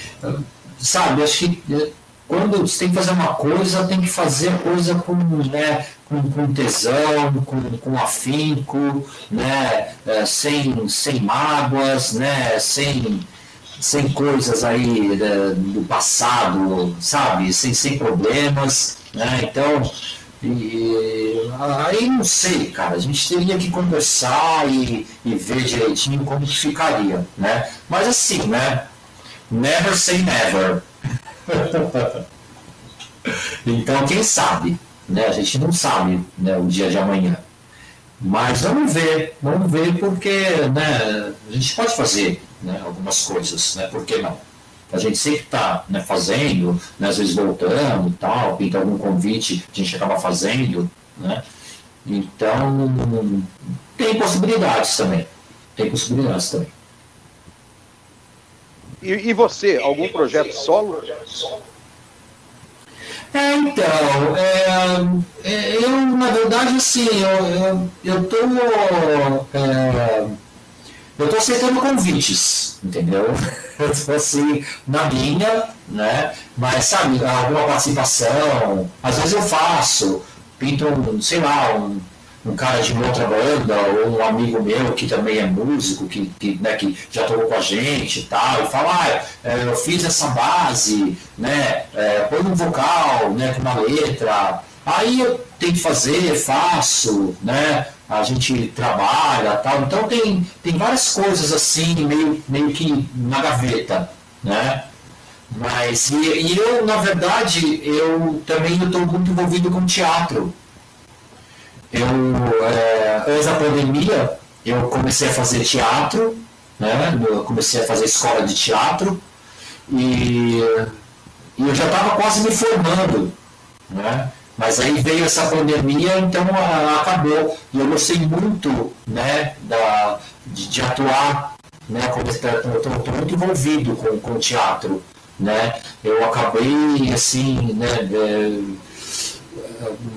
sabe, acho que é, quando você tem que fazer uma coisa, tem que fazer a coisa com, né, com, com tesão, com, com afinco, né, é, sem, sem mágoas, né, sem, sem coisas aí né, do passado, sabe, sem, sem problemas. Né? Então, e, aí não sei, cara, a gente teria que conversar e, e ver direitinho como que ficaria, né? Mas assim, né? Never say never. então, quem sabe, né? A gente não sabe né, o dia de amanhã. Mas vamos ver, vamos ver porque né, a gente pode fazer né, algumas coisas, né? Por que não? A gente sempre está né, fazendo, né, às vezes voltando tal, pinta algum convite, a gente acaba fazendo, né? Então, tem possibilidades também. Tem possibilidades também. E, e você, algum projeto solo? É, então, é, é, eu, na verdade, assim, eu, eu, eu tô. É, eu estou aceitando convites, entendeu? Eu estou assim, na minha, né? Mas, sabe, alguma participação, às vezes eu faço, pinto, um, sei lá, um, um cara de outra banda, ou um amigo meu que também é músico, que, que, né, que já tocou com a gente e tal, e fala, ah, é, eu fiz essa base, né? É, põe um vocal, né, com uma letra. Aí eu tenho que fazer, faço, né? A gente trabalha tal. Então tem, tem várias coisas assim, meio, meio que na gaveta, né? Mas, e, e eu, na verdade, eu também estou muito envolvido com teatro. Eu, é, antes da pandemia, eu comecei a fazer teatro, né? Eu comecei a fazer escola de teatro e, e eu já estava quase me formando, né? Mas aí veio essa pandemia, então acabou. E eu gostei muito né, da, de, de atuar, né, como eu estou muito envolvido com, com teatro. Né? Eu acabei assim, né, é,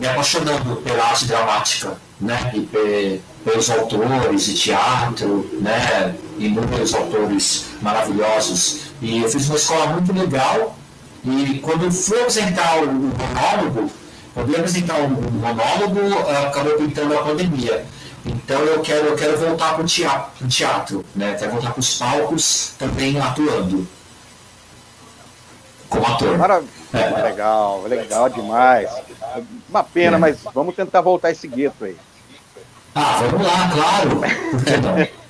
me apaixonando pela arte dramática, né? E pelos autores de teatro, né? Inúmeros autores maravilhosos. E eu fiz uma escola muito legal. E quando fui apresentar o monólogo, eu apresentar um, um monólogo, acabou pintando a pandemia. Então eu quero, eu quero voltar para o teatro, teatro, né? Quero voltar para os palcos também atuando. Como ator. Maravilha. É. Legal, legal demais. Uma pena, é. mas vamos tentar voltar esse gueto aí. Ah, vamos lá, claro. Por que não?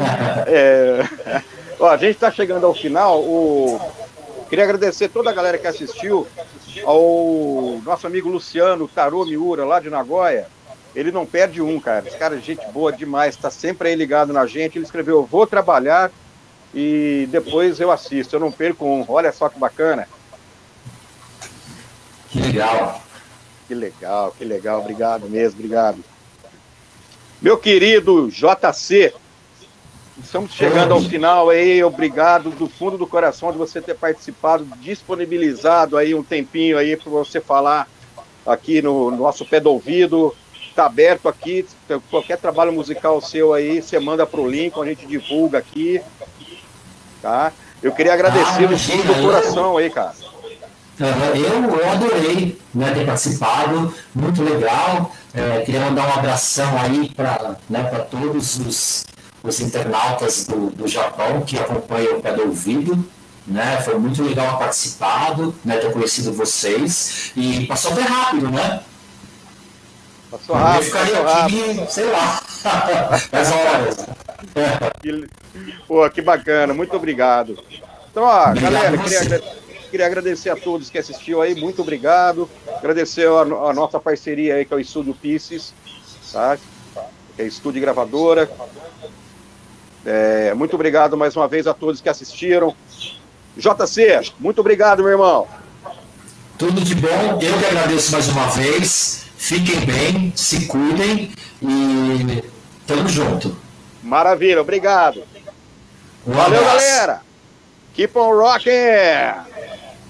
é, ó, a gente está chegando ao final. O... Queria agradecer toda a galera que assistiu ao nosso amigo Luciano Tarô Miura, lá de Nagoya. Ele não perde um, cara. Esse cara é gente boa demais, está sempre aí ligado na gente. Ele escreveu: Vou trabalhar e depois eu assisto. Eu não perco um. Olha só que bacana. Que legal. Que legal, que legal. Obrigado mesmo, obrigado. Meu querido JC, Estamos chegando ao final aí, obrigado do fundo do coração de você ter participado, disponibilizado aí um tempinho aí para você falar aqui no nosso pé do ouvido. Está aberto aqui, qualquer trabalho musical seu aí, você manda para o link, a gente divulga aqui, tá? Eu queria agradecer ah, do fundo do coração aí, cara. Eu, adorei né, ter participado, muito legal. É, queria mandar um abração aí para né, todos os os internautas do, do Japão que acompanham o pé do ouvido. Né? Foi muito legal participado, né? ter conhecido vocês. E passou bem rápido, né? Passou rápido. Eu ficaria aqui, rápido. sei lá, mais horas. Que, pô, que bacana, muito obrigado. Então, ó, obrigado galera, queria, queria, agradecer a todos que assistiu aí, muito obrigado. Agradecer a, a nossa parceria aí, que é o Estúdio Pisces, tá? Que é estúdio gravadora. É, muito obrigado mais uma vez a todos que assistiram. JC, muito obrigado, meu irmão. Tudo de bom, eu que agradeço mais uma vez. Fiquem bem, se cuidem e tamo junto. Maravilha, obrigado. Um Valeu, abraço. galera. Keep on rocking!